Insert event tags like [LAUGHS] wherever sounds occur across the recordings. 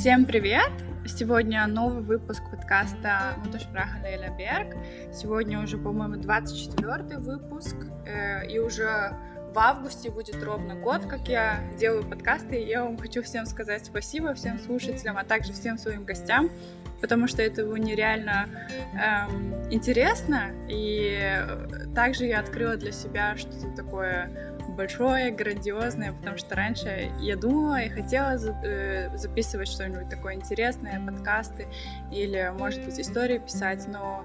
Всем привет! Сегодня новый выпуск подкаста Муташпраха Лейля Берг. Сегодня уже, по-моему, 24 выпуск, э, и уже в августе будет ровно год, как я делаю подкасты, и я вам хочу всем сказать спасибо, всем слушателям, а также всем своим гостям, потому что это было нереально эм, интересно, и также я открыла для себя что-то такое большое, грандиозное, потому что раньше я думала и хотела э, записывать что-нибудь такое интересное, подкасты или, может быть, истории писать, но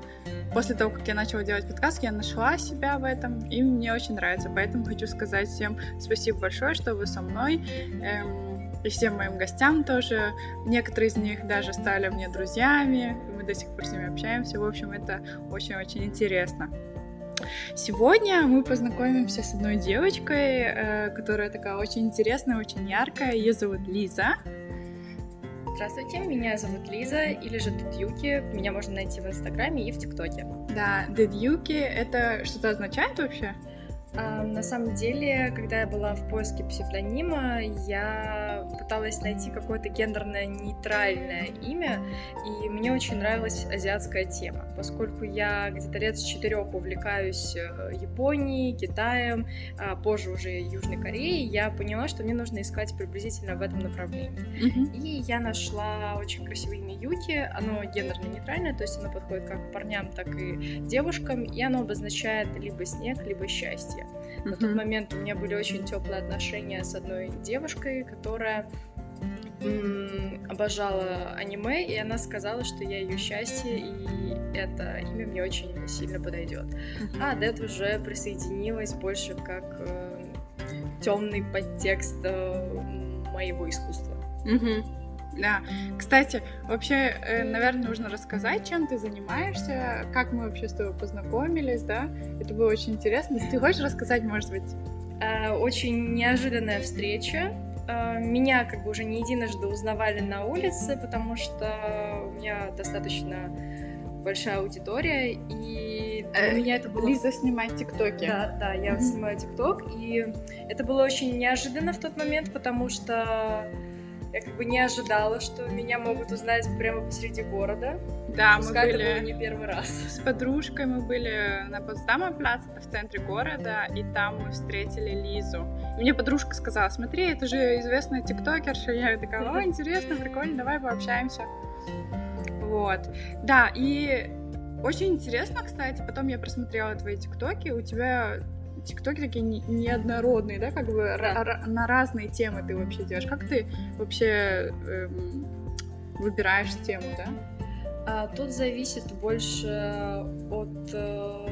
после того, как я начала делать подкаст, я нашла себя в этом, и мне очень нравится, поэтому хочу сказать всем спасибо большое, что вы со мной, эм, и всем моим гостям тоже. Некоторые из них даже стали мне друзьями, мы до сих пор с ними общаемся. В общем, это очень-очень интересно. Сегодня мы познакомимся с одной девочкой, э, которая такая очень интересная, очень яркая. Ее зовут Лиза. Здравствуйте, меня зовут Лиза, или же Дедюки. Меня можно найти в Инстаграме и в ТикТоке. Да, Дедюки — это что-то означает вообще? А, на самом деле, когда я была в поиске псевдонима, я пыталась найти какое-то гендерно-нейтральное имя, и мне очень нравилась азиатская тема, поскольку я где-то лет с четырех увлекаюсь э, Японией, Китаем, а позже уже Южной Кореей, я поняла, что мне нужно искать приблизительно в этом направлении. Mm-hmm. И я нашла очень красивое имя Юки, оно гендерно-нейтральное, то есть оно подходит как парням, так и девушкам, и оно обозначает либо снег, либо счастье. На mm-hmm. тот момент у меня были очень теплые отношения с одной девушкой, которая м- обожала аниме, и она сказала, что я ее счастье, и это имя мне очень сильно подойдет. Mm-hmm. А Дед уже присоединилась больше как э, темный подтекст э, моего искусства. Mm-hmm. Да. Кстати, вообще, э, наверное, нужно рассказать, чем ты занимаешься, как мы вообще с тобой познакомились, да? Это было очень интересно. Ты хочешь рассказать, может быть? Э, очень неожиданная встреча. Э, меня как бы уже не единожды узнавали на улице, потому что у меня достаточно большая аудитория, и для э, меня это было... Лиза снимает тиктоки. Да, да, я mm-hmm. снимаю тикток, и это было очень неожиданно в тот момент, потому что я как бы не ожидала, что меня могут узнать прямо посреди города. Да, Пускай мы были... это было не первый раз. С подружкой мы были на Потсдама плац, в центре города, и там мы встретили Лизу. И мне подружка сказала, смотри, это же известная тиктокерша. Я такая, о, интересно, прикольно, давай пообщаемся. Вот. Да, и очень интересно, кстати, потом я просмотрела твои тиктоки, у тебя тиктоки такие неоднородные, да, как бы да. на разные темы ты вообще делаешь. Как ты вообще эм, выбираешь тему, да? А, тут зависит больше от э,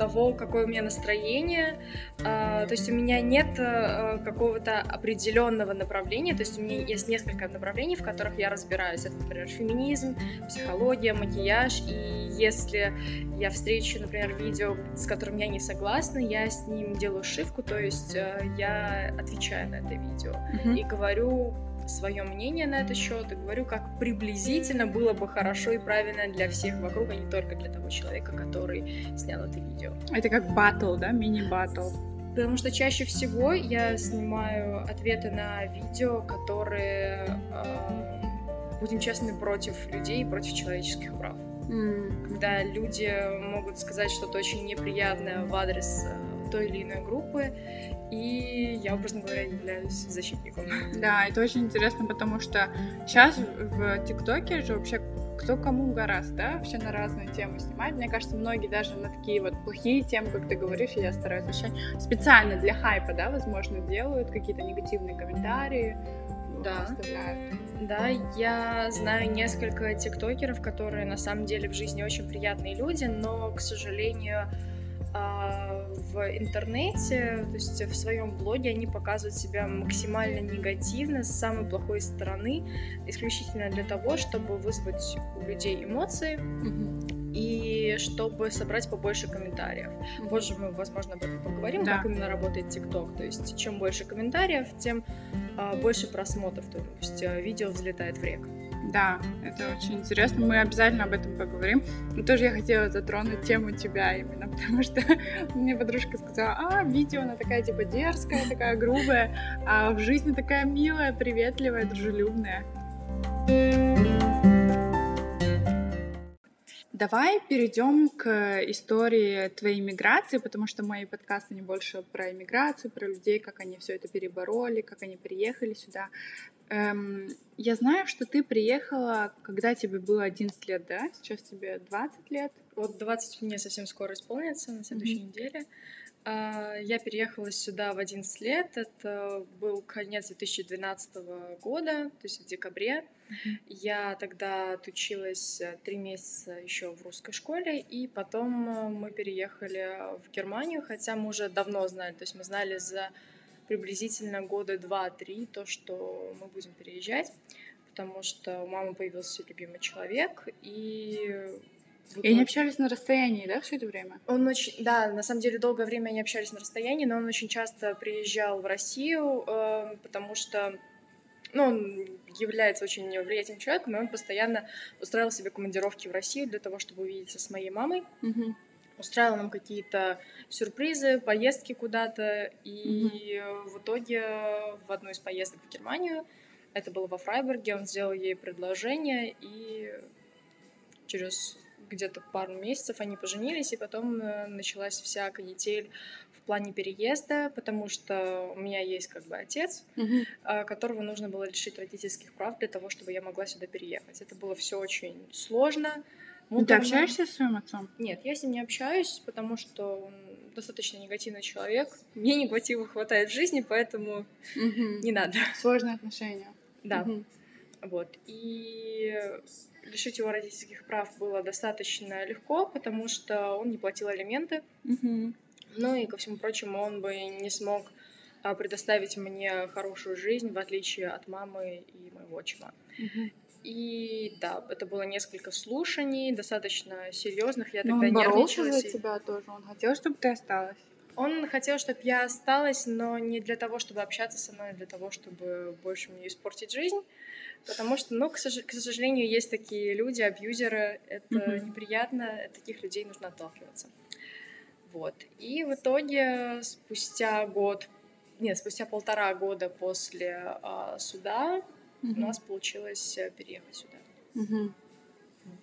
того, какое у меня настроение. А, то есть у меня нет э, какого-то определенного направления, то есть у меня есть несколько направлений, в которых я разбираюсь. Это, например, феминизм, психология, макияж. И если я встречу, например, видео, с которым я не согласна, я с ним делаю шивку, то есть э, я отвечаю на это видео mm-hmm. и говорю свое мнение на этот счет и говорю, как приблизительно было бы хорошо и правильно для всех вокруг, а не только для того человека, который снял это видео. Это как батл, да, мини-батл? Потому что чаще всего я снимаю ответы на видео, которые, э, будем честны, против людей, против человеческих прав. Mm. Когда люди могут сказать что-то очень неприятное в адрес э, той или иной группы, и я, образно говоря, являюсь защитником. Да, это очень интересно, потому что сейчас в ТикТоке же вообще кто кому гораздо, да, вообще на разные темы снимать. Мне кажется, многие даже на такие вот плохие темы, как ты говоришь, я стараюсь вещать, специально для хайпа, да, возможно, делают какие-то негативные комментарии, да. оставляют. Да, я знаю несколько тиктокеров, которые на самом деле в жизни очень приятные люди, но, к сожалению, а, в интернете, то есть в своем блоге они показывают себя максимально негативно, с самой плохой стороны, исключительно для того, чтобы вызвать у людей эмоции. И чтобы собрать побольше комментариев. Позже мы, возможно, об этом поговорим, да. как именно работает ТикТок. То есть, чем больше комментариев, тем а, больше просмотров. То есть, а, видео взлетает в рек. Да, это очень интересно. Мы обязательно об этом поговорим. Но тоже я хотела затронуть тему тебя именно, [LAUGHS] потому что мне подружка сказала, а, видео она такая типа дерзкая, такая грубая, а в жизни такая милая, приветливая, дружелюбная. Давай перейдем к истории твоей миграции, потому что мои подкасты не больше про иммиграцию, про людей, как они все это перебороли, как они приехали сюда. Эм, я знаю, что ты приехала, когда тебе было 11 лет, да? Сейчас тебе 20 лет. Вот 20 мне совсем скоро исполнится, на следующей mm-hmm. неделе. А, я переехала сюда в 11 лет. Это был конец 2012 года, то есть в декабре. Я тогда отучилась э, три месяца еще в русской школе, и потом э, мы переехали в Германию, хотя мы уже давно знали, то есть мы знали за приблизительно года два-три то, что мы будем переезжать, потому что у мамы появился любимый человек, и и они общались на расстоянии, да, все это время? Он очень, да, на самом деле долгое время они общались на расстоянии, но он очень часто приезжал в Россию, э, потому что, ну, он является очень влиятельным человеком, и он постоянно устраивал себе командировки в Россию для того, чтобы увидеться с моей мамой. Угу. Устраивал нам какие-то сюрпризы, поездки куда-то, и угу. в итоге в одну из поездок в Германию, это было во Фрайбурге, он сделал ей предложение, и через где-то пару месяцев они поженились, и потом э, началась вся канитель в плане переезда, потому что у меня есть как бы отец, угу. которого нужно было лишить родительских прав для того, чтобы я могла сюда переехать. Это было все очень сложно. Ну, ты общаешься с своим отцом? Нет, я с ним не общаюсь, потому что он достаточно негативный человек. Мне негатива хватает в жизни, поэтому угу. не надо. Сложные отношения. Да. Угу. Вот. И лишить его родительских прав было достаточно легко, потому что он не платил алименты. Угу. Ну и, ко всему прочему, он бы не смог а, предоставить мне хорошую жизнь, в отличие от мамы и моего отчима. Угу. И да, это было несколько слушаний, достаточно серьезных. Я Но тогда он боролся нервничала. за тебя тоже. Он хотел, чтобы ты осталась. Он хотел, чтобы я осталась, но не для того, чтобы общаться со мной, а для того, чтобы больше мне испортить жизнь. Потому что, ну, к, сож- к сожалению, есть такие люди, абьюзеры, это mm-hmm. неприятно, от таких людей нужно отталкиваться. Вот. И в итоге спустя год, нет, спустя полтора года после а, суда mm-hmm. у нас получилось э, переехать сюда. Mm-hmm.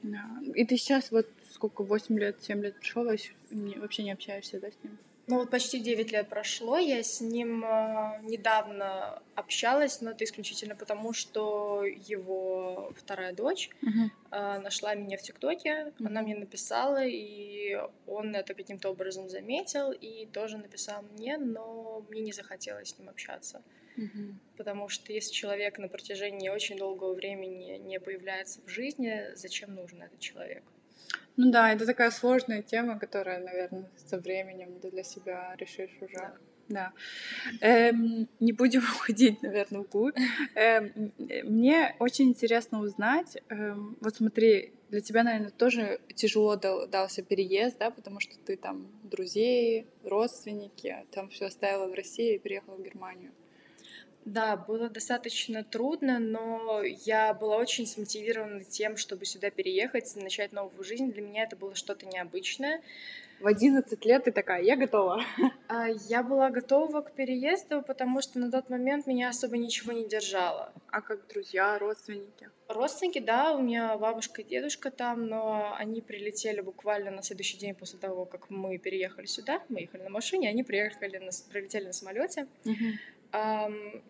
Да. И ты сейчас вот сколько, 8 лет, 7 лет пришел, вообще не общаешься, да, с ним? Ну вот почти 9 лет прошло, я с ним э, недавно общалась, но это исключительно потому, что его вторая дочь uh-huh. нашла меня в ТикТоке, uh-huh. она мне написала, и он это каким-то образом заметил и тоже написал мне, но мне не захотелось с ним общаться. Uh-huh. Потому что если человек на протяжении очень долгого времени не появляется в жизни, зачем нужен этот человек? Ну да, это такая сложная тема, которая, наверное, со временем ты для себя решишь уже. Да. Да. Эм, не будем [LAUGHS] уходить, наверное, вглубь. Эм, мне очень интересно узнать, эм, вот смотри, для тебя, наверное, тоже тяжело дал, дался переезд, да, потому что ты там друзей, родственники, там все оставила в России и переехала в Германию. Да, было достаточно трудно, но я была очень смотивирована тем, чтобы сюда переехать, начать новую жизнь. Для меня это было что-то необычное. В 11 лет ты такая, я готова. А, я была готова к переезду, потому что на тот момент меня особо ничего не держало. А как друзья, родственники? Родственники, да, у меня бабушка и дедушка там, но они прилетели буквально на следующий день после того, как мы переехали сюда. Мы ехали на машине, они приехали на, прилетели на самолете. Uh-huh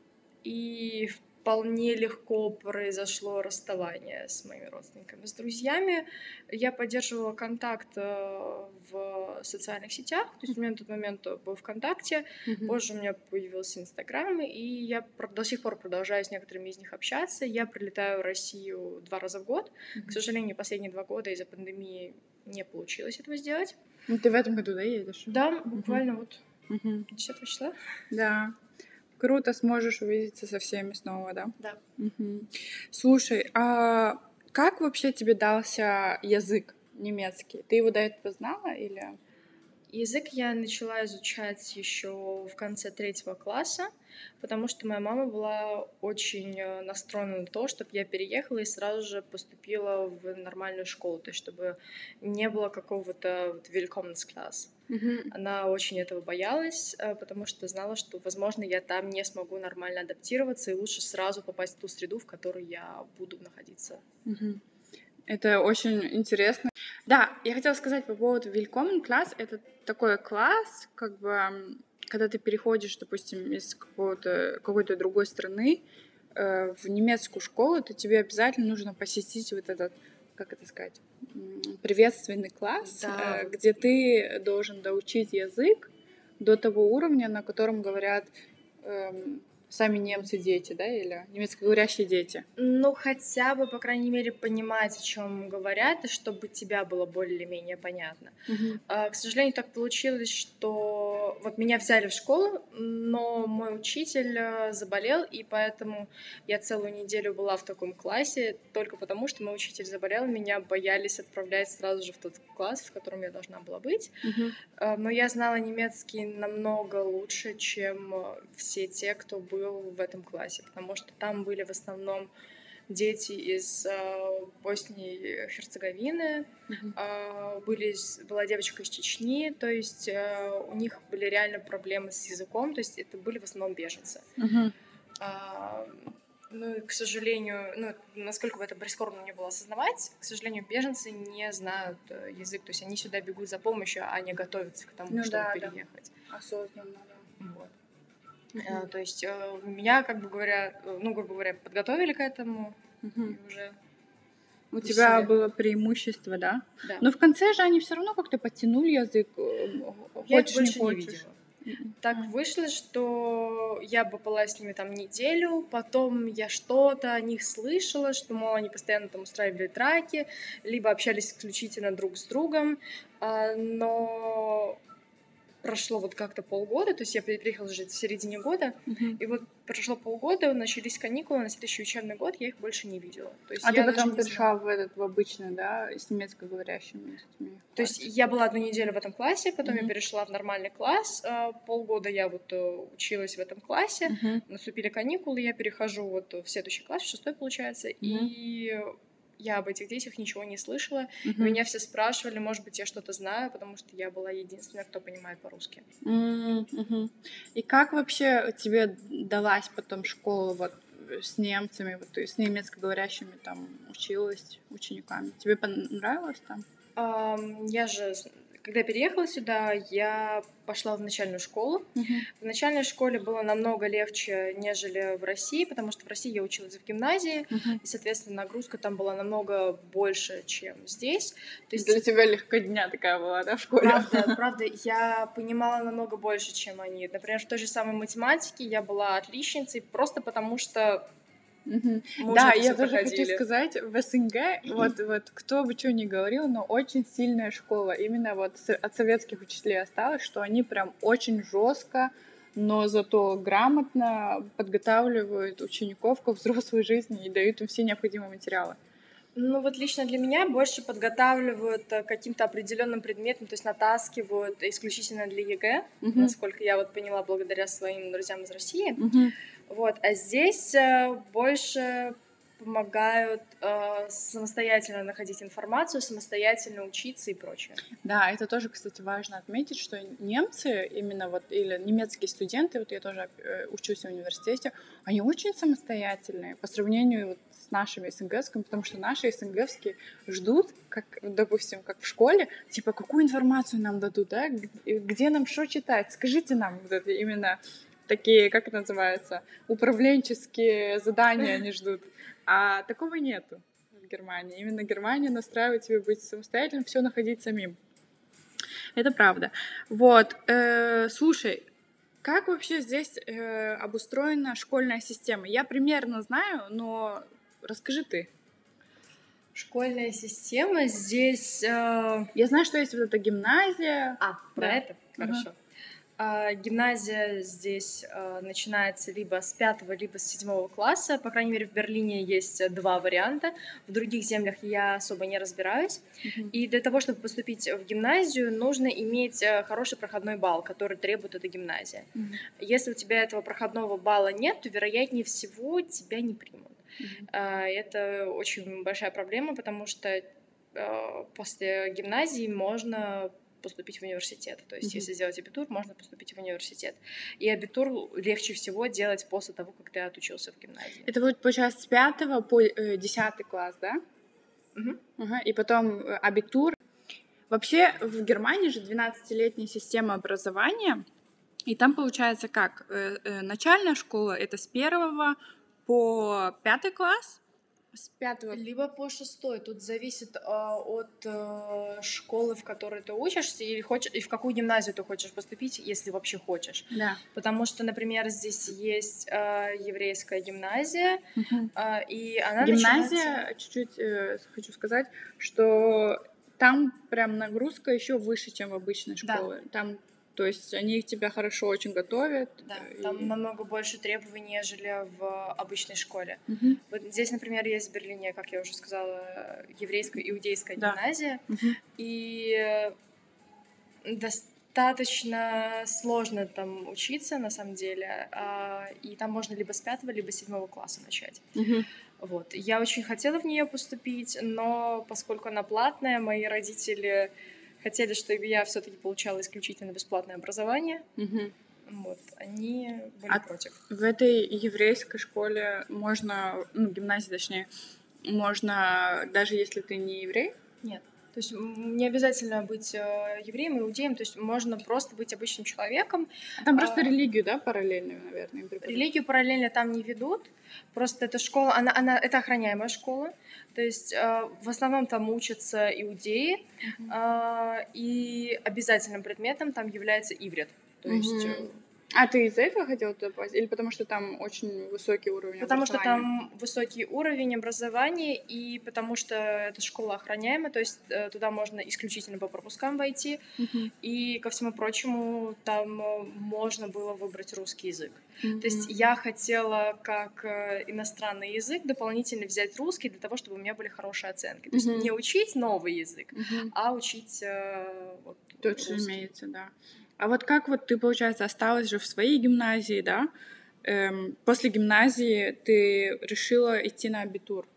и вполне легко произошло расставание с моими родственниками, с друзьями. Я поддерживала контакт э, в социальных сетях, то есть у меня на тот момент был ВКонтакте, mm-hmm. позже у меня появился Инстаграм, и я до сих пор продолжаю с некоторыми из них общаться. Я прилетаю в Россию два раза в год. Mm-hmm. К сожалению, последние два года из-за пандемии не получилось этого сделать. Ну, ты в этом году, да, едешь? Да, буквально mm-hmm. вот mm-hmm. 10 числа. Да. Круто, сможешь увидеться со всеми снова, да? Да. Угу. Слушай, а как вообще тебе дался язык немецкий? Ты его до этого знала или? Язык я начала изучать еще в конце третьего класса, потому что моя мама была очень э, настроена на то, чтобы я переехала и сразу же поступила в нормальную школу, то есть чтобы не было какого-то вот класс. Mm-hmm. Она очень этого боялась, э, потому что знала, что, возможно, я там не смогу нормально адаптироваться, и лучше сразу попасть в ту среду, в которой я буду находиться. Mm-hmm. Это очень интересно. Да, я хотела сказать по поводу Willkommen класс. Это такой класс, как бы, когда ты переходишь, допустим, из какого-то, какой-то другой страны э, в немецкую школу, то тебе обязательно нужно посетить вот этот, как это сказать, приветственный класс, да. э, где ты должен доучить язык до того уровня, на котором говорят эм, сами немцы дети, да, или немецкоговорящие дети? Ну, хотя бы, по крайней мере, понимать, о чем говорят, и чтобы тебя было более-менее понятно. Угу. А, к сожалению, так получилось, что вот меня взяли в школу, но мой учитель э, заболел, и поэтому я целую неделю была в таком классе, только потому что мой учитель заболел, меня боялись отправлять сразу же в тот класс, в котором я должна была быть. Угу. Но я знала немецкий намного лучше, чем э, все те, кто был был в этом классе, потому что там были в основном дети из э, Боснии и Херцеговины, mm-hmm. э, были, была девочка из Чечни, то есть э, у них были реально проблемы с языком, то есть это были в основном беженцы. Mm-hmm. Э, ну и, к сожалению, ну, насколько бы это прискорбно не было осознавать, к сожалению, беженцы не знают э, язык, то есть они сюда бегут за помощью, а не готовятся к тому, ну, чтобы да, переехать. Да. Осознанно, да. Вот. Uh-huh. То есть э, меня, как бы говоря, э, ну, грубо говоря, подготовили к этому и уже у тебя было преимущество, да? Да. Но в конце же они все равно как-то подтянули язык. Я хочешь, больше не, хочешь. не видела. Так вышло, что я бы была с ними там неделю, потом я что-то о них слышала, что, мол, они постоянно там устраивали драки, либо общались исключительно друг с другом, а, но прошло вот как-то полгода, то есть я приехала жить в середине года, uh-huh. и вот прошло полгода, начались каникулы, на следующий учебный год я их больше не видела. То есть а ты потом пришла в этот, в обычный, да, с немецкоговорящими детьми? То есть я была одну неделю в этом классе, потом uh-huh. я перешла в нормальный класс, а, полгода я вот э, училась в этом классе, uh-huh. наступили каникулы, я перехожу вот в следующий класс, в шестой получается, uh-huh. и я об этих детях ничего не слышала. Uh-huh. Меня все спрашивали, может быть, я что-то знаю, потому что я была единственная, кто понимает по-русски. Uh-huh. И как вообще тебе далась потом школа вот с немцами, вот ты с немецкоговорящими там училась учениками? Тебе понравилось там? Um, я же когда переехала сюда, я пошла в начальную школу. Uh-huh. В начальной школе было намного легче, нежели в России, потому что в России я училась в гимназии, uh-huh. и, соответственно, нагрузка там была намного больше, чем здесь. То есть... Для тебя легкодня такая была, да, в школе? Правда, правда, я понимала намного больше, чем они. Например, в той же самой математике я была отличницей просто потому, что Угу. Да, я тоже проходили. хочу сказать, в СНГ, вот, вот кто бы что ни говорил, но очень сильная школа. Именно вот от советских учителей осталось, что они прям очень жестко, но зато грамотно подготавливают учеников к взрослой жизни и дают им все необходимые материалы. Ну вот лично для меня больше подготавливают э, каким-то определенным предметом, то есть натаскивают исключительно для ЕГЭ, uh-huh. насколько я вот поняла благодаря своим друзьям из России. Uh-huh. Вот, а здесь э, больше помогают э, самостоятельно находить информацию, самостоятельно учиться и прочее. Да, это тоже, кстати, важно отметить, что немцы, именно вот, или немецкие студенты, вот я тоже э, учусь в университете, они очень самостоятельные по сравнению вот с нашими СНГскими, потому что наши СНГские ждут, как, допустим, как в школе, типа, какую информацию нам дадут, да, где, нам что читать, скажите нам вот это именно такие, как это называется, управленческие задания они ждут. А такого нету в Германии. Именно Германия настраивает тебя быть самостоятельным, все находить самим. Это правда. Вот, э, слушай, как вообще здесь э, обустроена школьная система? Я примерно знаю, но расскажи ты. Школьная система здесь... Э... Я знаю, что есть вот эта гимназия. А, про да. это? Хорошо. Uh-huh. А, гимназия здесь а, начинается либо с пятого, либо с седьмого класса. По крайней мере, в Берлине есть два варианта. В других землях я особо не разбираюсь. Mm-hmm. И для того, чтобы поступить в гимназию, нужно иметь э, хороший проходной балл, который требует эта гимназия. Mm-hmm. Если у тебя этого проходного балла нет, то, вероятнее всего, тебя не примут. Mm-hmm. Это очень большая проблема, потому что э, после гимназии можно поступить в университет. То есть, mm-hmm. если сделать абитур, можно поступить в университет. И абитур легче всего делать после того, как ты отучился в гимназии. Это будет, получается, с пятого по э, десятый класс, да? Mm-hmm. Угу. И потом э, абитур. Вообще в Германии же 12-летняя система образования, и там получается как? Э, э, начальная школа — это с первого по пятый класс, с пятого. Либо по шестой. Тут зависит э, от э, школы, в которой ты учишься, или хочешь, и в какую гимназию ты хочешь поступить, если вообще хочешь. Да. Потому что, например, здесь есть э, еврейская гимназия, угу. э, и она Гимназия, начинается... чуть-чуть э, хочу сказать, что там прям нагрузка еще выше, чем в обычной школе. Да. Там то есть они тебя хорошо очень готовят. Да, и... там намного больше требований, нежели в обычной школе. Угу. Вот здесь, например, есть в Берлине, как я уже сказала, еврейская, иудейская да. гимназия. Угу. И достаточно сложно там учиться, на самом деле. А, и там можно либо с пятого, либо с седьмого класса начать. Угу. Вот. Я очень хотела в нее поступить, но поскольку она платная, мои родители хотели, чтобы я все-таки получала исключительно бесплатное образование. Угу. Вот, они были а против. В этой еврейской школе можно, ну, гимназии точнее, можно, даже если ты не еврей? Нет. То есть не обязательно быть э, евреем, иудеем, то есть можно просто быть обычным человеком. Там просто а, религию, да, параллельную, наверное, Религию параллельно там не ведут, просто эта школа, она, она это охраняемая школа, то есть э, в основном там учатся иудеи, uh-huh. э, и обязательным предметом там является иврит, то есть... А ты из-за этого хотела туда попасть? Или потому что там очень высокий уровень Потому что там высокий уровень образования, и потому что эта школа охраняемая, то есть э, туда можно исключительно по пропускам войти, uh-huh. и, ко всему прочему, там э, можно было выбрать русский язык. Uh-huh. То есть я хотела как э, иностранный язык дополнительно взять русский для того, чтобы у меня были хорошие оценки. То есть uh-huh. не учить новый язык, uh-huh. а учить вот, Тот, что имеется, да. А вот как вот ты, получается, осталась же в своей гимназии, да? Эм, после гимназии ты решила идти на абитур.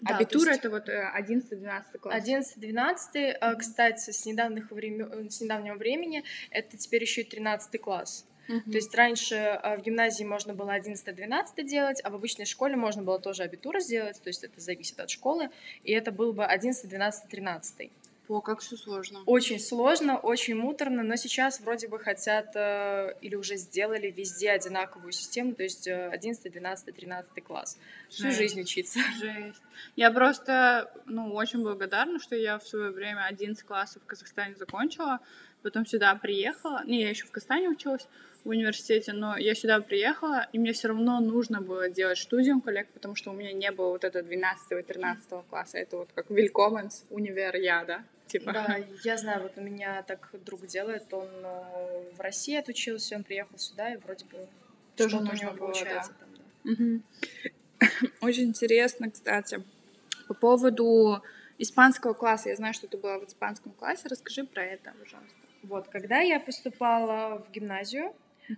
Да, абитур есть... это вот 11-12 э, класс. 11-12, mm-hmm. кстати, с, недавних времен... с недавнего времени это теперь еще и 13 класс. Mm-hmm. То есть раньше э, в гимназии можно было 11-12 делать, а в обычной школе можно было тоже абитур сделать, то есть это зависит от школы, и это был бы 11, 12, 13. О, как все сложно. Очень сложно, очень муторно, но сейчас вроде бы хотят э, или уже сделали везде одинаковую систему, то есть э, 11, 12, 13 класс. Жесть. Всю жизнь учиться. [LAUGHS] Жесть. Я просто, ну, очень благодарна, что я в свое время 11 классов в Казахстане закончила, потом сюда приехала. Не, я еще в Казахстане училась в университете, но я сюда приехала, и мне все равно нужно было делать студиум коллег, потому что у меня не было вот этого 12 и 13 класса. Это вот как Вилькоменс, универ я, да? Типа. Да, я знаю, вот у меня так друг делает, он э, в России отучился, он приехал сюда, и вроде бы тоже у него получается. Да. Там, да. Угу. [LAUGHS] Очень интересно, кстати, по поводу испанского класса. Я знаю, что ты была в испанском классе. Расскажи про это, пожалуйста. Вот, когда я поступала в гимназию,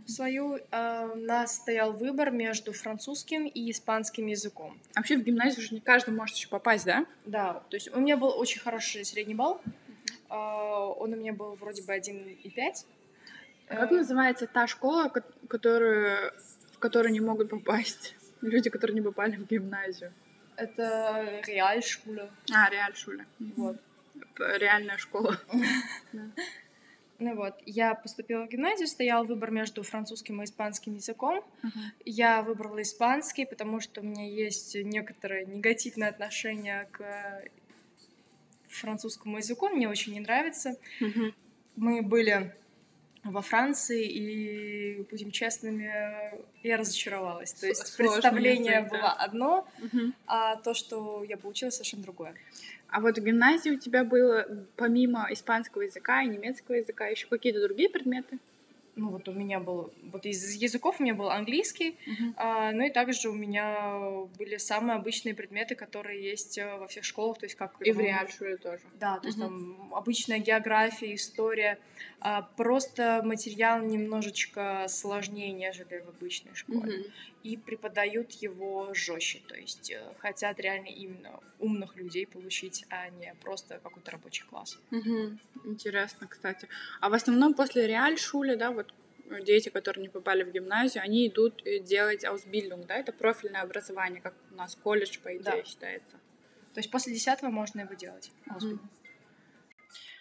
свою, э, у нас стоял выбор между французским и испанским языком. Вообще в гимназию уже не каждый может еще попасть, да? Да, то есть у меня был очень хороший средний балл. Э, он у меня был вроде бы 1,5. А как называется та школа, которую, в которую не могут попасть [LAUGHS] люди, которые не попали в гимназию? Это реальшуля. А, реальшуля. Вот. Реальная школа. [LAUGHS] Ну вот, я поступила в гимназию, стоял выбор между французским и испанским языком. Uh-huh. Я выбрала испанский, потому что у меня есть некоторое негативное отношение к французскому языку, мне очень не нравится. Uh-huh. Мы были во Франции, и, будем честными, я разочаровалась. То есть Сложно представление язык, было одно, uh-huh. а то, что я получила, совершенно другое. А вот в гимназии у тебя было помимо испанского языка и немецкого языка еще какие-то другие предметы? ну вот у меня был, вот из языков у меня был английский, uh-huh. а, ну и также у меня были самые обычные предметы, которые есть э, во всех школах, то есть как... И в реальшуле тоже. Да, то uh-huh. есть там обычная география, история, а, просто материал немножечко сложнее, нежели в обычной школе. Uh-huh. И преподают его жестче, то есть э, хотят реально именно умных людей получить, а не просто какой-то рабочий класс. Uh-huh. Интересно, кстати. А в основном после реальшуле, да, вот дети, которые не попали в гимназию, они идут э, делать аусбильдинг, да, это профильное образование, как у нас колледж, по идее, да. считается. То есть после 10 можно его делать, mm-hmm.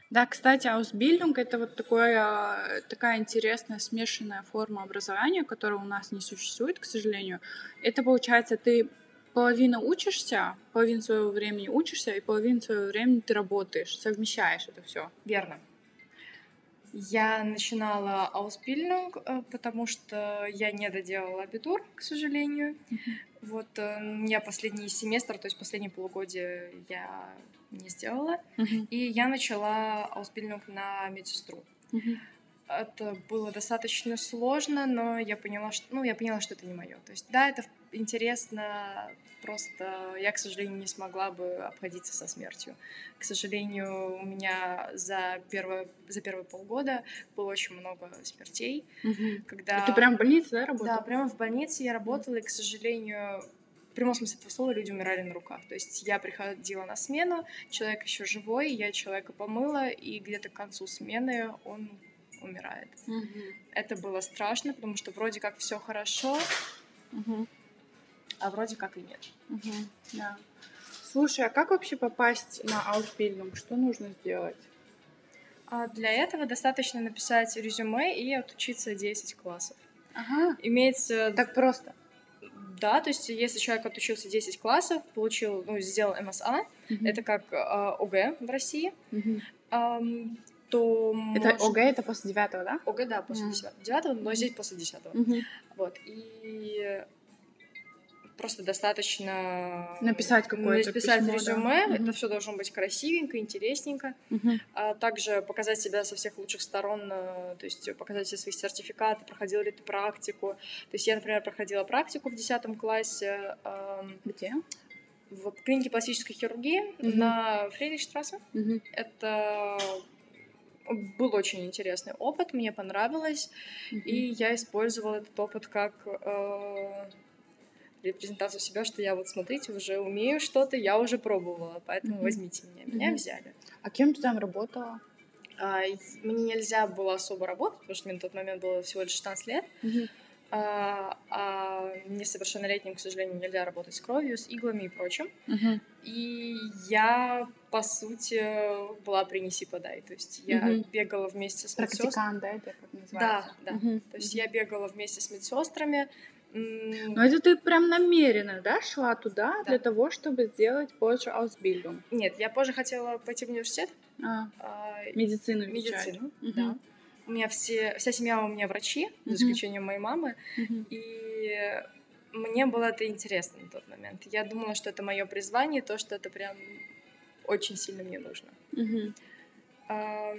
Да, кстати, аусбильдинг — это вот такое, такая интересная смешанная форма образования, которая у нас не существует, к сожалению. Это, получается, ты половину учишься, половину своего времени учишься, и половину своего времени ты работаешь, совмещаешь это все. Верно. Я начинала Ausbildung, э, потому что я не доделала абитур, к сожалению. Вот э, я последний семестр, то есть последние полугодие я не сделала. Mm-hmm. И я начала Ausbildung на медсестру. Mm-hmm. Это было достаточно сложно, но я поняла, что, ну, я поняла, что это не мое. То есть, да, это интересно, просто я, к сожалению, не смогла бы обходиться со смертью. К сожалению, у меня за первое, за первые полгода было очень много смертей. Угу. Когда... Ты прям в больнице, да, работала? Да, прямо в больнице я работала, и, к сожалению, прямом смысле этого слова люди умирали на руках. То есть я приходила на смену, человек еще живой, я человека помыла, и где-то к концу смены он умирает. Угу. Это было страшно, потому что вроде как все хорошо, угу а вроде как и нет. Угу, да. Слушай, а как вообще попасть на Ausbildung? Что нужно сделать? А для этого достаточно написать резюме и отучиться 10 классов. Ага. Имеется... Так просто? Да, то есть если человек отучился 10 классов, получил, ну, сделал МСА, угу. это как э, ОГЭ в России, угу. эм, то... Это может... ОГЭ, это после девятого, да? ОГЭ, да, после девятого, но здесь после десятого. Угу. Вот, и просто достаточно написать какое-то написать письмо, резюме. Да. Это все должно быть красивенько, интересненько. Угу. А также показать себя со всех лучших сторон, э, то есть показать все свои сертификаты, проходил ли ты практику. То есть я, например, проходила практику в 10 классе. Где? В клинике пластической хирургии угу. на Фридрихштрассе. Угу. Это был очень интересный опыт, мне понравилось, mm и я использовала этот опыт как э, репрезентацию себя, что я вот, смотрите, уже умею что-то, я уже пробовала, поэтому mm-hmm. возьмите меня. Меня mm-hmm. взяли. А кем ты там работала? А, мне нельзя было особо работать, потому что мне на тот момент было всего лишь 16 лет. Mm-hmm. А, а несовершеннолетним, к сожалению, нельзя работать с кровью, с иглами и прочим. Uh-huh. И я, по сути, была принеси подай. То есть я uh-huh. бегала вместе с медсестрами. да, это как называется? Да, да. Uh-huh. То есть uh-huh. я бегала вместе с медсестрами, но это ты прям намеренно, да, шла туда да. для того, чтобы сделать позже Ausbildung? Нет, я позже хотела пойти в университет. А, а, медицину Медицину, угу. да. У меня все, вся семья у меня врачи, угу. за исключением моей мамы. Угу. И мне было это интересно на тот момент. Я думала, что это мое призвание, то, что это прям очень сильно мне нужно. Угу. А,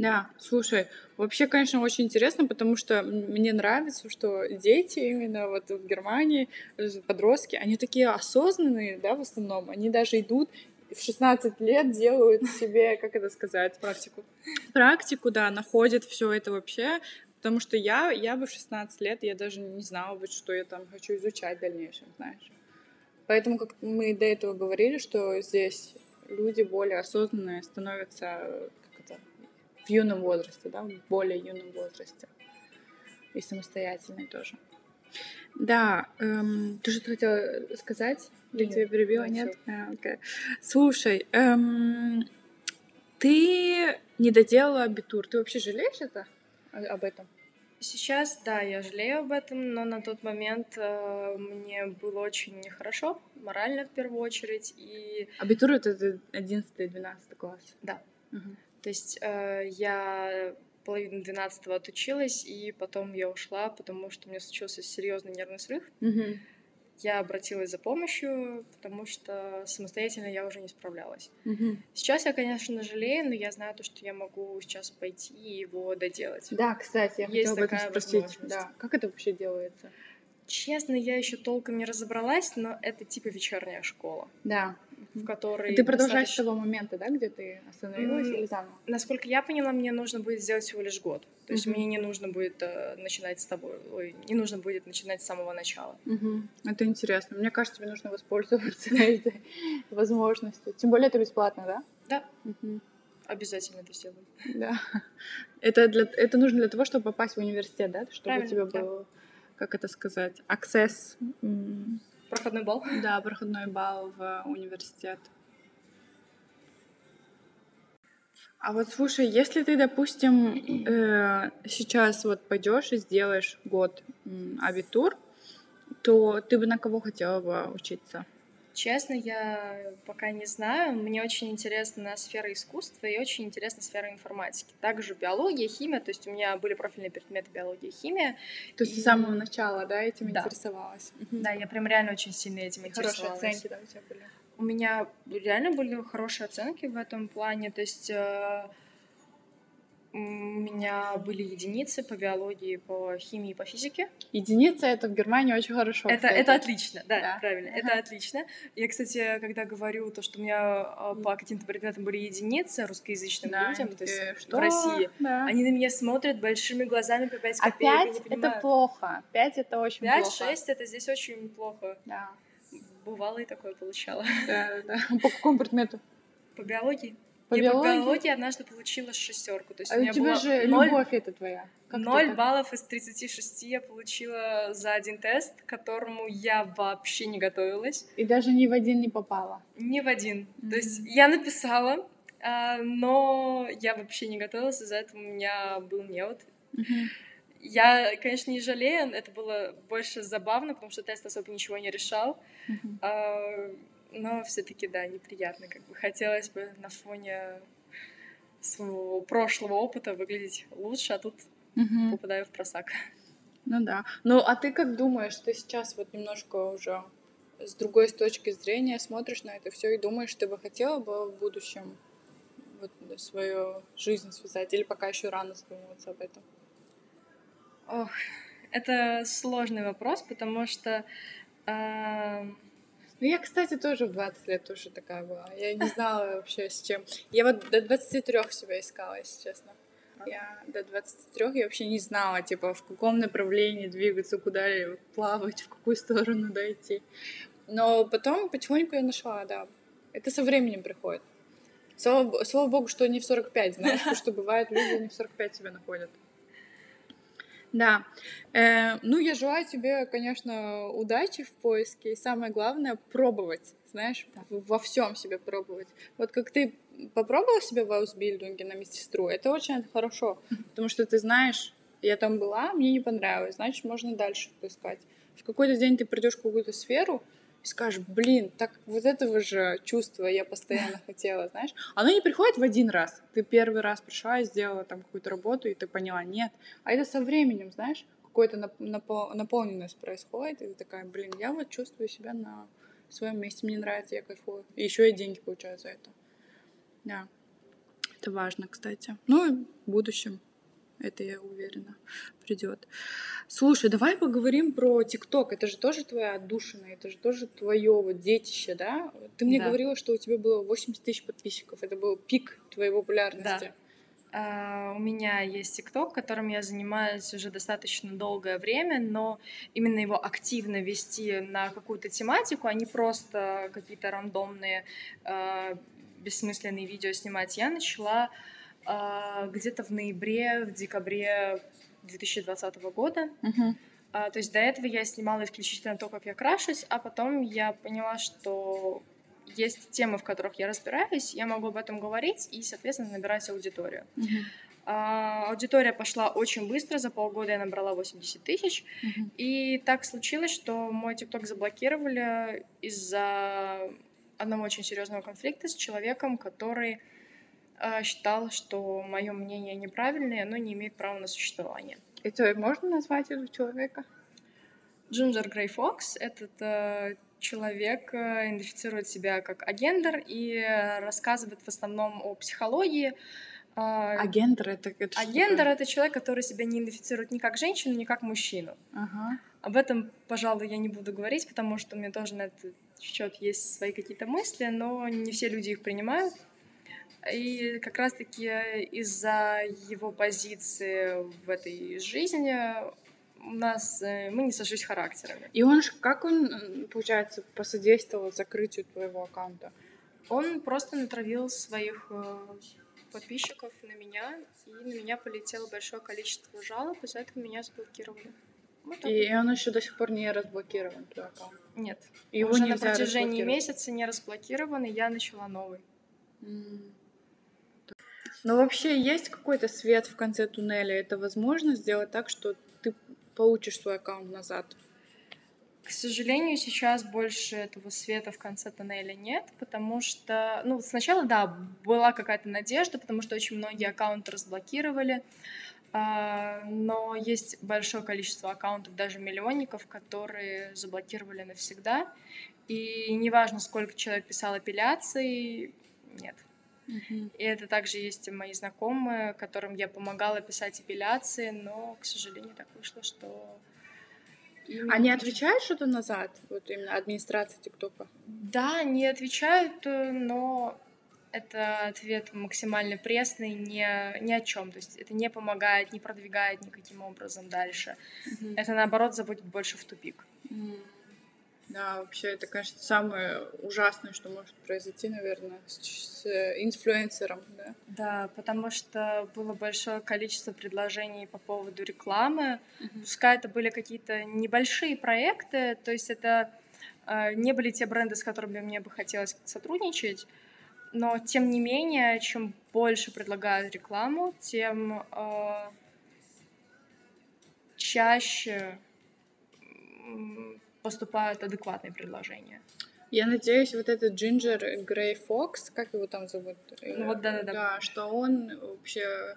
да, слушай, вообще, конечно, очень интересно, потому что мне нравится, что дети именно вот в Германии, э, подростки, они такие осознанные, да, в основном. Они даже идут в 16 лет делают [LAUGHS] себе, как это сказать, практику. Практику, да, находят все это вообще. Потому что я, я бы в 16 лет, я даже не знала бы, что я там хочу изучать в дальнейшем, знаешь. Поэтому, как мы до этого говорили, что здесь люди более осознанные становятся в юном возрасте, да, в более юном возрасте. И самостоятельной тоже. Да, эм, ты что-то хотела сказать? Я тебя перебила? Нет? А, okay. Слушай, эм, ты не доделала абитур. Ты вообще жалеешь это об этом? Сейчас, да, я жалею об этом, но на тот момент э, мне было очень нехорошо, морально в первую очередь. И... Абитур это 11-12 класс? Да. Угу. То есть э, я половину 12 отучилась, и потом я ушла, потому что у меня случился серьезный нервный срыв. Mm-hmm. я обратилась за помощью, потому что самостоятельно я уже не справлялась. Мгм. Сейчас я, конечно, жалею, но я знаю то, что я могу сейчас пойти и его доделать. Да, кстати, я Есть хотела об этом спросить. Да. Как это вообще делается? Честно, я еще толком не разобралась, но это типа вечерняя школа, Да. В которой Ты продолжаешь с достаточно- того момента, да, где ты остановилась М, или заново? Насколько я поняла, мне нужно будет сделать всего лишь год. То есть Мгм. мне не нужно будет э, начинать с тобой, ой, не нужно будет начинать с самого начала. Мгм. Это интересно. Мне кажется, тебе нужно воспользоваться [LAUGHS] этой возможностью. Тем более это бесплатно, да? Да. Мгм. Обязательно это сделаю. Да. Это, для, это нужно для того, чтобы попасть в университет, да? Чтобы Правильно, у тебя да. был, как это сказать, м, Проходной балл. [LAUGHS] да, проходной балл в университет. А вот слушай, если ты, допустим, э, сейчас вот пойдешь и сделаешь год абитур, то ты бы на кого хотела бы учиться? Честно, я пока не знаю. Мне очень интересна сфера искусства и очень интересна сфера информатики. Также биология, химия. То есть у меня были профильные предметы биология и химия. То есть И- с самого начала, да, этим Да. интересовалась? Да, я прям реально очень сильно этим Хорошие интересовалась. оценки, да, у тебя были? У меня реально были хорошие оценки в этом плане. То есть э, у меня были единицы по биологии, по химии, по физике. Единица это в Германии очень хорошо. Это, кстати. это отлично, да, Да. правильно, это отлично. Я, кстати, когда говорю то, что у меня а, по каким-то предметам были единицы русскоязычным Да, людям, то есть такие, в что? России, Да. они на меня смотрят большими глазами по 5 копеек, А и 5 не это плохо. 5 это очень плохо. 5-6 это здесь очень плохо. Да. Бывало и такое получала. Да, да. [LAUGHS] По какому предмету? По биологии. По я биологии? по биологии однажды получила шестерку. То есть А у у меня тебя было же ноль- любовь это твоя. Как 0 так? баллов из 36 я получила за один тест, к которому я вообще не готовилась. И даже ни в один не попала. Ни в один. То есть я написала, а, но я вообще не готовилась, из-за этого у меня был неуд. Я, конечно, не жалею, это было больше забавно, потому что тест особо ничего не решал. Мгм. Но все-таки, да, неприятно. Как бы хотелось бы на фоне своего прошлого опыта выглядеть лучше, а тут Мгм. попадаю в просак. Ну да. Ну а ты как думаешь, ты сейчас вот немножко уже с другой с точки зрения смотришь на это все и думаешь, ты бы хотела бы в будущем вот свою жизнь связать, или пока еще рано задумываться об этом? Ох, это сложный вопрос, потому что а, Ну, я, кстати, тоже в 20 лет тоже такая была. Я не знала вообще с чем. Я вот до 23 себя искала, если честно. Я до 23 я вообще не знала, типа, в каком направлении двигаться, куда плавать, в какую сторону дойти. Но потом потихоньку я нашла, да. Это со временем приходит. Слава, слава богу, что не в 45, знаешь, потому что бывает, люди не в 45 себя находят. Да. Э, ну, я желаю тебе, конечно, удачи в поиске. И самое главное — пробовать, знаешь, в- во всем себе пробовать. Вот как ты попробовала себя в аусбильдинге на медсестру, это очень хорошо, потому что ты знаешь, я там была, мне не понравилось, значит, можно дальше поискать. В какой-то день ты придешь в какую-то сферу и скажешь, блин, так вот этого же чувства я постоянно [LAUGHS] хотела, знаешь. Оно не приходит в один раз. Ты первый раз пришла и сделала там какую-то работу, и ты поняла, нет. А это со временем, знаешь, напо- наполненность происходит, и ты такая, блин, я вот чувствую себя на своем месте, мне нравится, я кайфую. И еще и деньги получаю за это. Да. Это важно, кстати. Ну, и в будущем это, я уверена, придет. Слушай, давай поговорим про ТикТок. Это же тоже твоя отдушина, это же тоже твое вот детище, да? Ты мне Да. говорила, что у тебя было 80 тысяч подписчиков. Это был пик твоей популярности. А, У меня есть ТикТок, которым я занимаюсь уже достаточно долгое время, но именно его активно вести на какую-то тематику, а не просто какие-то рандомные а, бессмысленные видео снимать, я начала а, где-то в ноябре, в декабре 2020 года. Мгм. А, то есть до этого я снимала исключительно то, как я крашусь, а потом я поняла, что есть темы, в которых я разбираюсь, я могу об этом говорить и, соответственно, набирать аудиторию. Мгм. А, аудитория пошла очень быстро, за полгода я набрала 80 тысяч. Мгм. И так случилось, что мой ТикТок заблокировали из-за одного очень серьезного конфликта с человеком, который а, считал, что мое мнение неправильное, оно не имеет права на существование. Это можно назвать этого человека? Джинджер Грей Фокс — этот э, человек э, идентифицирует себя как агендер и рассказывает в основном о психологии. А гендер это, это А гендер — это человек, который себя не идентифицирует ни как женщину, ни как мужчину. Ага. Об этом, пожалуй, я не буду говорить, потому что у меня тоже на этот счет есть свои какие-то мысли, но не все люди их принимают. И как раз-таки из-за его позиции в этой жизни у нас э, мы не сошлись характерами. И он же, как он, получается, посодействовал закрытию твоего аккаунта? Он просто натравил своих э, подписчиков на меня, и на меня полетело большое количество жалоб, из-за этого меня заблокировали. Вот и он еще до сих пор не разблокирован, твой аккаунт? Нет. Его Уже на протяжении месяца не разблокирован, и я начала новый. Mm. Но вообще есть какой-то свет в конце туннеля? Это возможно сделать так, что ты получишь свой аккаунт назад? К сожалению, сейчас больше этого света в конце тоннеля нет, потому что, ну, сначала, да, была какая-то надежда, потому что очень многие аккаунты разблокировали, а, но есть большое количество аккаунтов, даже миллионников, которые заблокировали навсегда, и неважно, сколько человек писал апелляции, нет. И это также есть мои знакомые, которым я помогала писать апелляции, но, к сожалению, так вышло, что... Они отвечают что-то назад, вот именно администрация ТикТока? Да, они отвечают, э, но это ответ максимально пресный, ни, ни о чем. То есть это не помогает, не продвигает никаким образом дальше. Mm-hmm. Это наоборот заводит больше в тупик. Mm. Да, вообще это, конечно, самое ужасное, что может произойти, наверное, с, с инфлюенсером, да. Да, потому что было большое количество предложений по поводу рекламы. Mm-hmm. Пускай это были какие-то небольшие проекты, то есть это э, не были те бренды, с которыми мне бы хотелось сотрудничать, но тем не менее, чем больше предлагают рекламу, тем э, чаще поступают адекватные предложения. Я надеюсь, вот этот Джинджер Грей Фокс, как его там зовут? Ну вот да-да-да. Да, что он вообще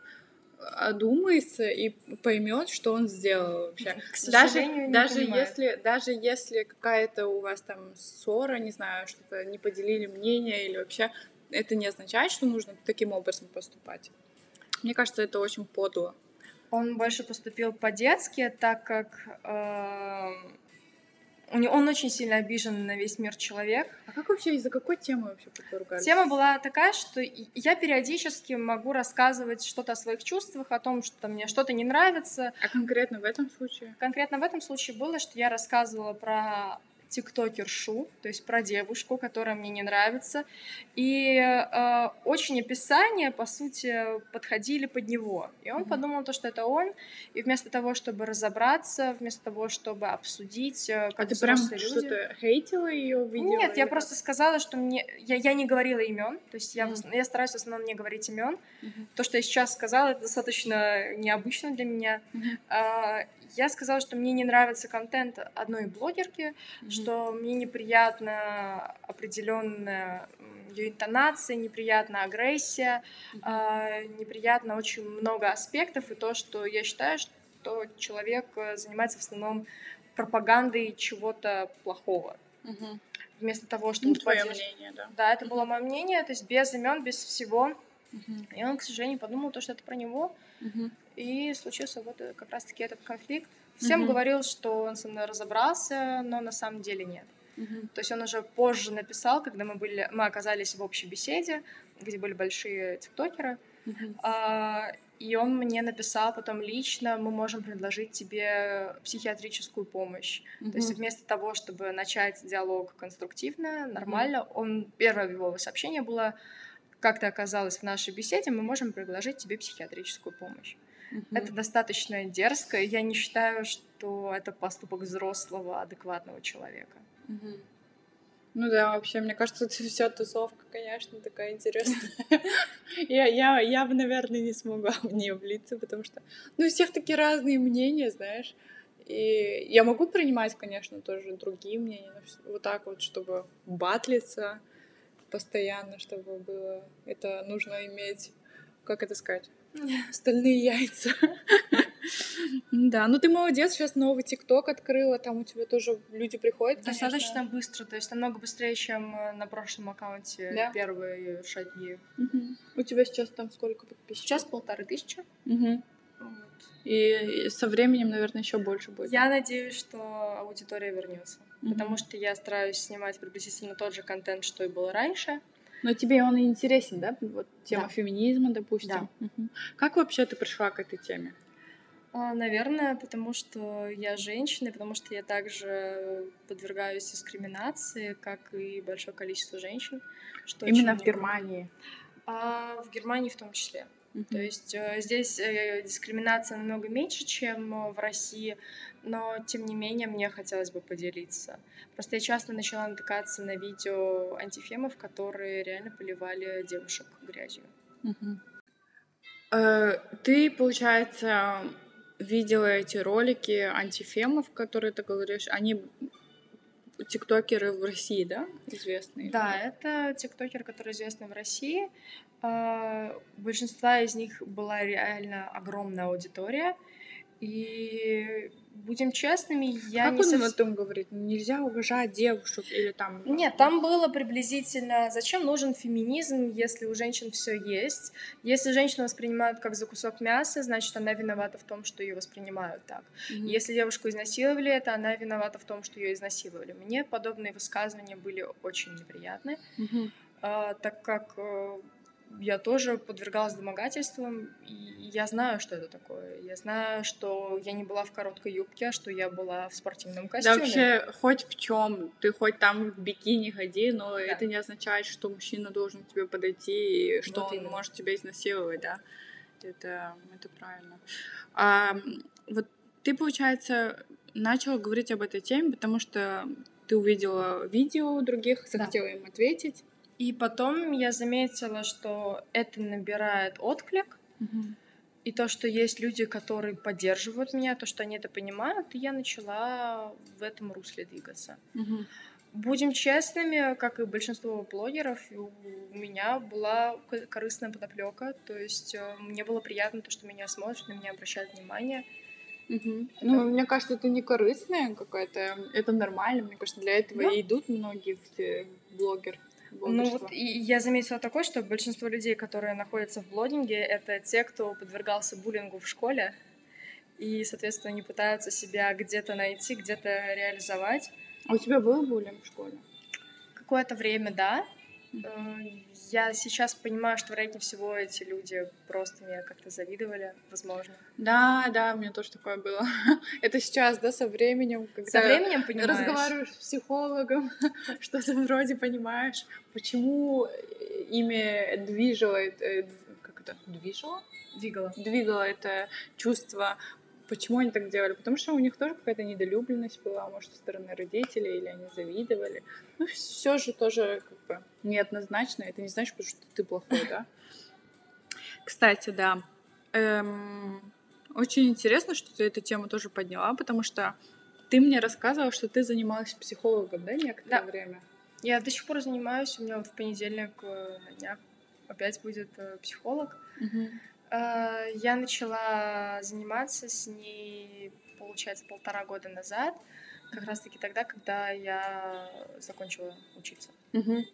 одумается и поймет, что он сделал вообще. К даже даже если даже если какая-то у вас там ссора, не знаю, что-то не поделили мнение или вообще это не означает, что нужно таким образом поступать. Мне кажется, это очень подло. Он больше поступил по-детски, так как э, он очень сильно обижен на весь мир человек. А как вообще, из-за какой темы вообще поругались? Тема была такая, что я периодически могу рассказывать что-то о своих чувствах, о том, что мне что-то не нравится. А конкретно в этом случае? Конкретно в этом случае было, что я рассказывала про тиктокершу, то есть про девушку, которая мне не нравится. И э, очень описания, по сути, подходили под него. И он mm-hmm. подумал, то, что это он, и вместо того, чтобы разобраться, вместо того, чтобы обсудить, э, как а ты прям люди... что-то хейтила ее видео? Нет, я просто сказала, что мне... Я, я не говорила имен, то есть я, mm-hmm. я стараюсь в основном не говорить имен. Mm-hmm. То, что я сейчас сказала, это достаточно необычно для меня. Mm-hmm. Я сказала, что мне не нравится контент одной блогерки, mm-hmm. Что мне неприятно определенная ее интонация, неприятна агрессия, э, неприятно очень много аспектов, и то, что я считаю, что человек э, занимается в основном пропагандой чего-то плохого. Mm-hmm. Вместо того, чтобы... Ну, твое поддерж... мнение, да. Да, это было мое мнение, то есть без имен, без всего. Mm-hmm. И он, к сожалению, подумал, то, что это про него. Mm-hmm. И случился вот э, как раз-таки этот конфликт. Всем mm-hmm. говорил, что он со мной разобрался, но на самом деле нет. Mm-hmm. То есть он уже позже написал, когда мы были, мы оказались в общей беседе, где были большие тиктокеры, mm-hmm. а, и он мне написал потом лично, мы можем предложить тебе психиатрическую помощь. Mm-hmm. То есть вместо того, чтобы начать диалог конструктивно, нормально, mm-hmm. он первое его сообщение было, как ты оказалась в нашей беседе, мы можем предложить тебе психиатрическую помощь. Mm-hmm. Это достаточно дерзко, и я не считаю, что это поступок взрослого, адекватного человека. Mm-hmm. Ну да, вообще, мне кажется, [LAUGHS] это вся тусовка, конечно, такая интересная. [LAUGHS] я, я, я бы, наверное, не смогла [LAUGHS] в нее влиться, потому что, ну, у всех такие разные мнения, знаешь. И я могу принимать, конечно, тоже другие мнения, вот так вот, чтобы батлиться постоянно, чтобы было... Это нужно иметь, как это сказать, стальные яйца. Да, ну ты молодец, сейчас новый ТикТок открыла, там у тебя тоже люди приходят. Достаточно конечно. быстро, то есть намного быстрее, чем э, на прошлом аккаунте да? первые шаги. Угу. У тебя сейчас там сколько подписчиков? Сейчас полторы тысячи. Угу. И со временем, наверное, еще больше будет. Я надеюсь, что аудитория вернется, потому что я стараюсь снимать приблизительно тот же контент, что и было раньше. Но тебе он и интересен, да? Вот тема да. феминизма, допустим. Да. Угу. Как вообще ты пришла к этой теме? А, наверное, потому что я женщина, потому что я также подвергаюсь дискриминации, как и большое количество женщин. Что Именно в Германии? А, в Германии в том числе. Mm-hmm. То есть э, здесь э, дискриминация намного меньше, чем э, в России, но тем не менее мне хотелось бы поделиться. Просто я часто начала натыкаться на видео антифемов, которые реально поливали девушек грязью. Mm-hmm. Ты, получается, видела эти ролики антифемов, которые ты говоришь, они тиктокеры в России, да, известные? Да, это тиктокеры, которые известны в России. А, большинства из них была реально огромная аудитория. И будем честными, я как не... Он о том говорит? Нельзя уважать девушек или там... Нет, там было приблизительно, зачем нужен феминизм, если у женщин все есть? Если женщину воспринимают как за кусок мяса, значит, она виновата в том, что ее воспринимают так. Mm-hmm. Если девушку изнасиловали, это она виновата в том, что ее изнасиловали. Мне подобные высказывания были очень неприятны, mm-hmm. так как э, я тоже подвергалась домогательствам, и я знаю, что это такое. Я знаю, что я не была в короткой юбке, а что я была в спортивном костюме. Да вообще хоть в чем, ты хоть там в бикини ходи, но да. это не означает, что мужчина должен к тебе подойти и что вот он именно. может тебя изнасиловать, да. Это, это правильно. А, вот ты, получается, начала говорить об этой теме, потому что ты увидела видео других, захотела да. им ответить. И потом я заметила, что это набирает отклик. Угу. И то, что есть люди, которые поддерживают меня, то, что они это понимают, и я начала в этом русле двигаться. Угу. Будем честными, как и большинство блогеров, у меня была корыстная подоплека. То есть э, мне было приятно то, что меня смотрят, на меня обращают внимание. Угу. Это... Ну, мне кажется, это не корыстная какая-то, это нормально. Мне кажется, для этого да. и идут многие в блогер. Ну вот и я заметила такое, что большинство людей, которые находятся в блогинге, это те, кто подвергался буллингу в школе и, соответственно, не пытаются себя где-то найти, где-то реализовать. А у тебя был буллинг в школе? Какое-то время, да. Mm-hmm. Я сейчас понимаю, что, вероятнее всего, эти люди просто мне как-то завидовали, возможно. Да, да, у меня тоже такое было. [LAUGHS] Это сейчас, да, со временем, когда со временем понимаешь. разговариваешь с психологом, [LAUGHS] что-то вроде понимаешь, почему ими движило, э, как это, движило? Двигало. Двигало это чувство Почему они так делали? Потому что у них тоже какая-то недолюбленность была, может, со стороны родителей, или они завидовали. Ну, все же тоже как бы неоднозначно. Это не значит, что ты плохой, да? Кстати, да. Эм, очень интересно, что ты эту тему тоже подняла, потому что ты мне рассказывала, что ты занималась психологом, да, некоторое да. время? Я до сих пор занимаюсь. У меня вот в понедельник э, на днях опять будет э, психолог. Угу. Э, я начала заниматься с ней, получается, полтора года назад, как раз-таки тогда, когда я закончила учиться. Угу.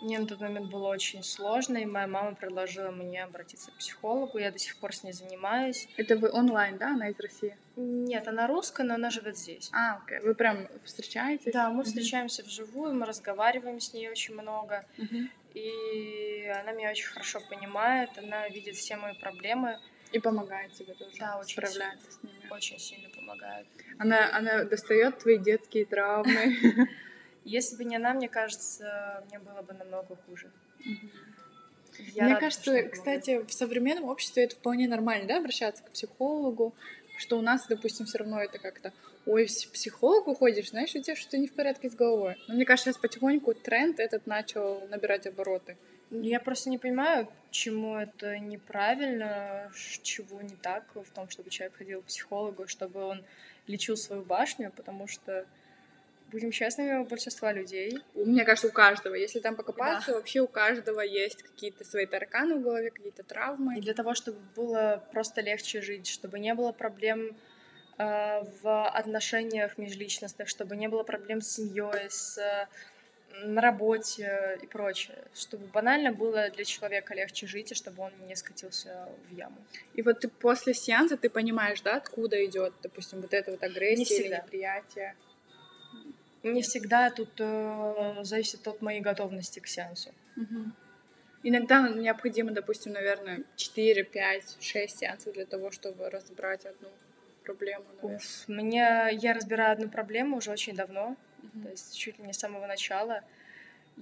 Мне на тот момент было очень сложно, и моя мама предложила мне обратиться к психологу. Я до сих пор с ней занимаюсь. Это вы онлайн, да? Она из России? Нет, она русская, но она живет здесь. А, окей. Вы прям встречаетесь? Да, мы встречаемся вживую, мы разговариваем с ней очень много. Угу. И она меня очень хорошо понимает, она видит все мои проблемы. И помогает тебе тоже да, очень справляться сильно, с ними. Очень сильно помогает. Она, она достает твои детские травмы. [LAUGHS] Если бы не она, мне кажется, мне было бы намного хуже. Я мне рада, кажется, кстати, в современном обществе это вполне нормально, да, обращаться к психологу, что у нас, допустим, все равно это как-то, ой, в психологу ходишь, знаешь, у тебя что-то не в порядке с головой. Но мне кажется, сейчас потихоньку тренд этот начал набирать обороты. Я просто не понимаю, чему это неправильно, чего не так в том, чтобы человек ходил к психологу, чтобы он лечил свою башню, потому что Будем честными, у большинства людей. Мне кажется, у каждого. Если там покопаться, да. вообще у каждого есть какие-то свои тараканы в голове, какие-то травмы. И для того, чтобы было просто легче жить, чтобы не было проблем в отношениях межличностных, чтобы не было проблем с семьей, с на работе и прочее, чтобы банально было для человека легче жить и чтобы он не скатился в яму. И вот ты после сеанса ты понимаешь, да, откуда идет, допустим, вот эта вот агрессия или неприятие? Не всегда тут э, зависит от моей готовности к сеансу. Угу. Иногда необходимо, допустим, наверное, 4, 5, 6 сеансов для того, чтобы разобрать одну проблему. Уф, мне я разбираю одну проблему уже очень давно, mm-hmm. то есть чуть ли не с самого начала.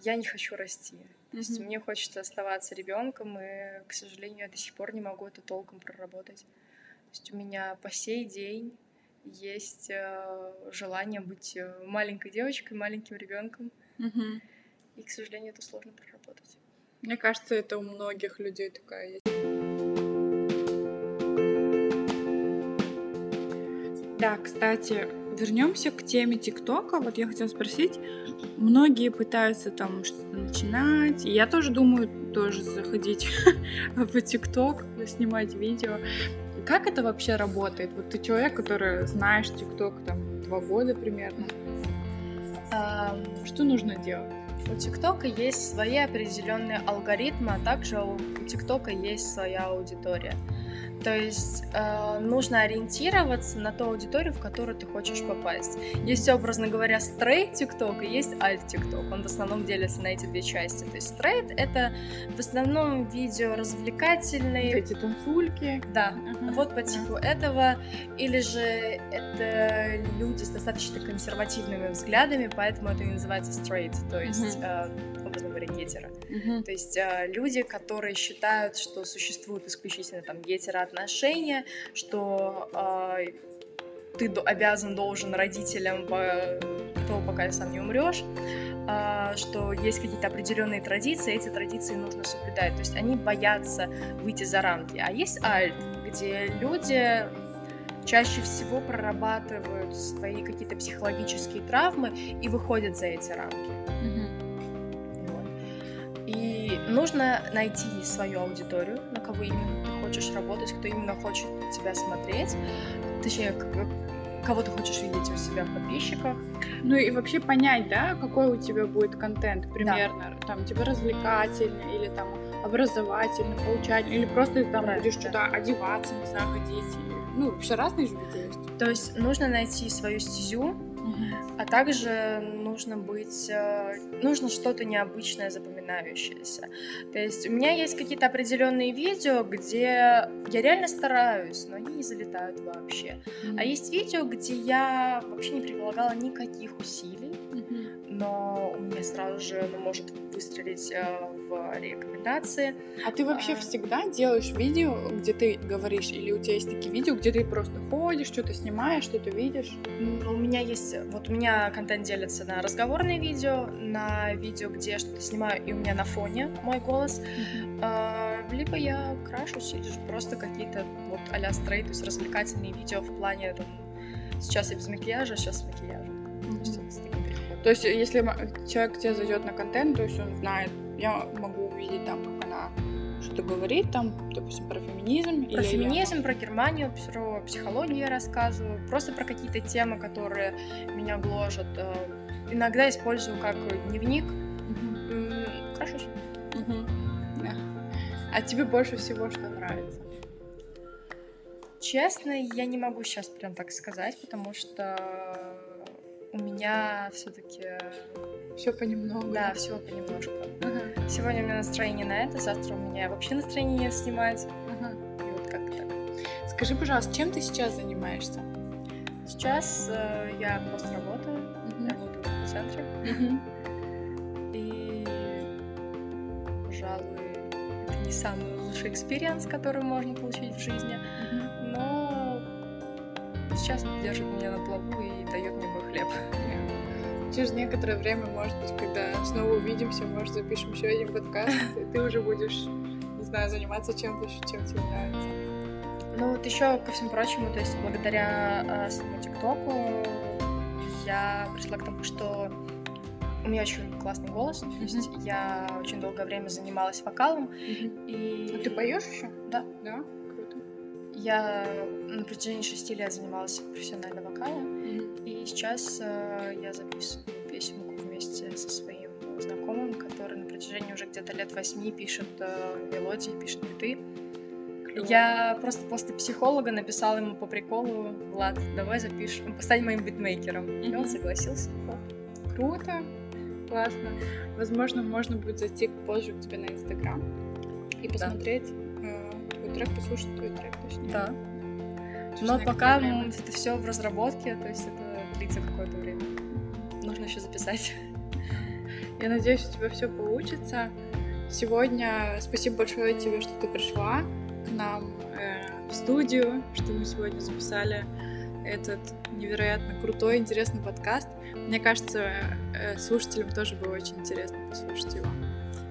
Я не хочу расти. То mm-hmm. есть мне хочется оставаться ребенком, и, к сожалению, я до сих пор не могу это толком проработать. То есть у меня по сей день есть э, желание быть э, маленькой девочкой, маленьким ребенком. Угу. И, к сожалению, это сложно проработать. Мне кажется, это у многих людей такая есть. Да, кстати, вернемся к теме ТикТока. Вот я хотела спросить, многие пытаются там что-то начинать. Я тоже думаю тоже заходить [LAUGHS] в ТикТок, снимать видео. Как это вообще работает? Вот ты человек, который знаешь ТикТок там два года примерно. Что нужно делать? У ТикТока есть свои определенные алгоритмы, а также у ТикТока есть своя аудитория. То есть э, нужно ориентироваться на ту аудиторию, в которую ты хочешь попасть. Есть, образно говоря, стрейт TikTok и есть альт TikTok. Он в основном делится на эти две части. То есть стрейт — это в основном видео развлекательные. Эти танцульки. Да, uh-huh. вот по типу uh-huh. этого. Или же это люди с достаточно консервативными взглядами, поэтому это и называется straight, то есть, uh-huh. э, образно говоря, гетера. Uh-huh. То есть э, люди, которые считают, что существуют исключительно там гетера отношения, что э, ты обязан, должен родителям по то, пока сам не умрешь, э, что есть какие-то определенные традиции, эти традиции нужно соблюдать. То есть они боятся выйти за рамки. А есть альт, где люди чаще всего прорабатывают свои какие-то психологические травмы и выходят за эти рамки. Mm-hmm. И нужно найти свою аудиторию, на кого именно хочешь работать, кто именно хочет тебя смотреть, точнее, кого ты хочешь видеть у себя в подписчиках. Ну и вообще понять, да, какой у тебя будет контент примерно, да. там, тебе развлекательный или там образовательный, получательный, или просто ты там Правильно, будешь да. что-то одеваться, не знаю, ходить. Ну, вообще разные же есть. То есть нужно найти свою стезю, а также нужно быть, э, нужно что-то необычное, запоминающееся. То есть у меня есть какие-то определенные видео, где я реально стараюсь, но они не залетают вообще. Mm-hmm. А есть видео, где я вообще не прилагала никаких усилий, mm-hmm. но у меня сразу же ну, может выстрелить э, в рекомендации. А ты вообще а... всегда делаешь видео, где ты говоришь, или у тебя есть такие видео, где ты просто ходишь, что-то снимаешь, что-то видишь? У меня есть, вот у меня контент делится на разговорные видео, на видео, где я что-то снимаю, и у меня на фоне мой голос, mm-hmm. а, либо я крашусь, или же просто какие-то вот а-ля стрейт, то есть развлекательные видео в плане там, сейчас я без макияжа, сейчас с макияжем. Mm-hmm. То есть, если человек к тебе зайдет на контент, то есть он знает, я могу увидеть там, как она что-то говорит, там, допустим, про феминизм. Про или феминизм, я... про Германию, про психологию я рассказываю, просто про какие-то темы, которые меня гложат. Э, иногда использую как дневник. Угу. Хорошо. Угу. Да. А тебе больше всего что нравится? Честно, я не могу сейчас прям так сказать, потому что у меня все-таки все понемногу. Да, все понемножку. Ага. Сегодня у меня настроение на это, завтра у меня вообще настроение нет снимать. Ага. И вот как так. Скажи, пожалуйста, чем ты сейчас занимаешься? Сейчас э, я просто работаю. Угу. Я работаю в центре. Угу. И, пожалуй, это не самый лучший experience, который можно получить в жизни. Угу. Но сейчас держит меня на плаву и дает мне мой хлеб через некоторое время, может быть, когда снова увидимся, может, запишем еще один подкаст, [LAUGHS] и ты уже будешь, не знаю, заниматься чем-то, чем тебе нравится. Ну вот еще ко всему прочему, то есть благодаря э, своему ТикТоку я пришла к тому, что у меня очень классный голос, то есть я очень долгое время занималась вокалом. И... А ты поешь еще? Да. Да? Круто. Я на протяжении шести лет занималась профессионально вокалом, и сейчас э, я записываю песенку вместе со своим знакомым, который на протяжении уже где-то лет восьми пишет э, мелодии, пишет биты. Я просто после психолога написала ему по приколу, Влад, давай запишем, стань моим битмейкером. Mm-hmm. И он согласился. Круто, классно. Возможно, можно будет зайти позже к тебе на Инстаграм и посмотреть да. э, твой трек, послушать твой трек, точнее. Да. Но пока это все в разработке, то есть это длится какое-то время. Нужно еще записать. [LAUGHS] Я надеюсь, у тебя все получится. Сегодня спасибо большое тебе, что ты пришла к нам э, в студию, что мы сегодня записали этот невероятно крутой, интересный подкаст. Мне кажется, э, слушателям тоже было очень интересно послушать его.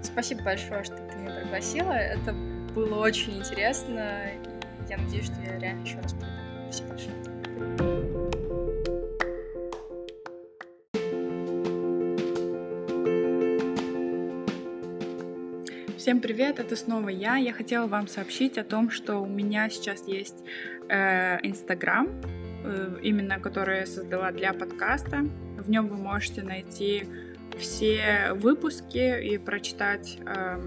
Спасибо большое, что ты меня пригласила. Это было очень интересно, и я надеюсь, что я реально еще раз приду. Спасибо большое. Всем привет, это снова я. Я хотела вам сообщить о том, что у меня сейчас есть э, Инстаграм, э, именно который я создала для подкаста. В нем вы можете найти все выпуски и прочитать э,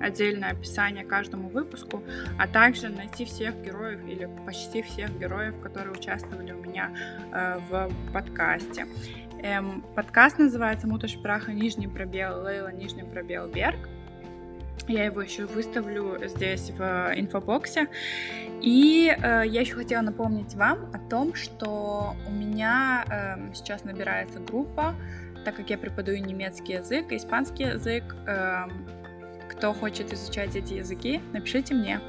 отдельное описание каждому выпуску, а также найти всех героев или почти всех героев, которые участвовали у меня э, в подкасте. Эм, подкаст называется «Муташ праха. Нижний пробел Лейла. Нижний пробел Берг». Я его еще выставлю здесь в инфобоксе. И э, я еще хотела напомнить вам о том, что у меня э, сейчас набирается группа, так как я преподаю немецкий язык, испанский язык. Э, кто хочет изучать эти языки, напишите мне.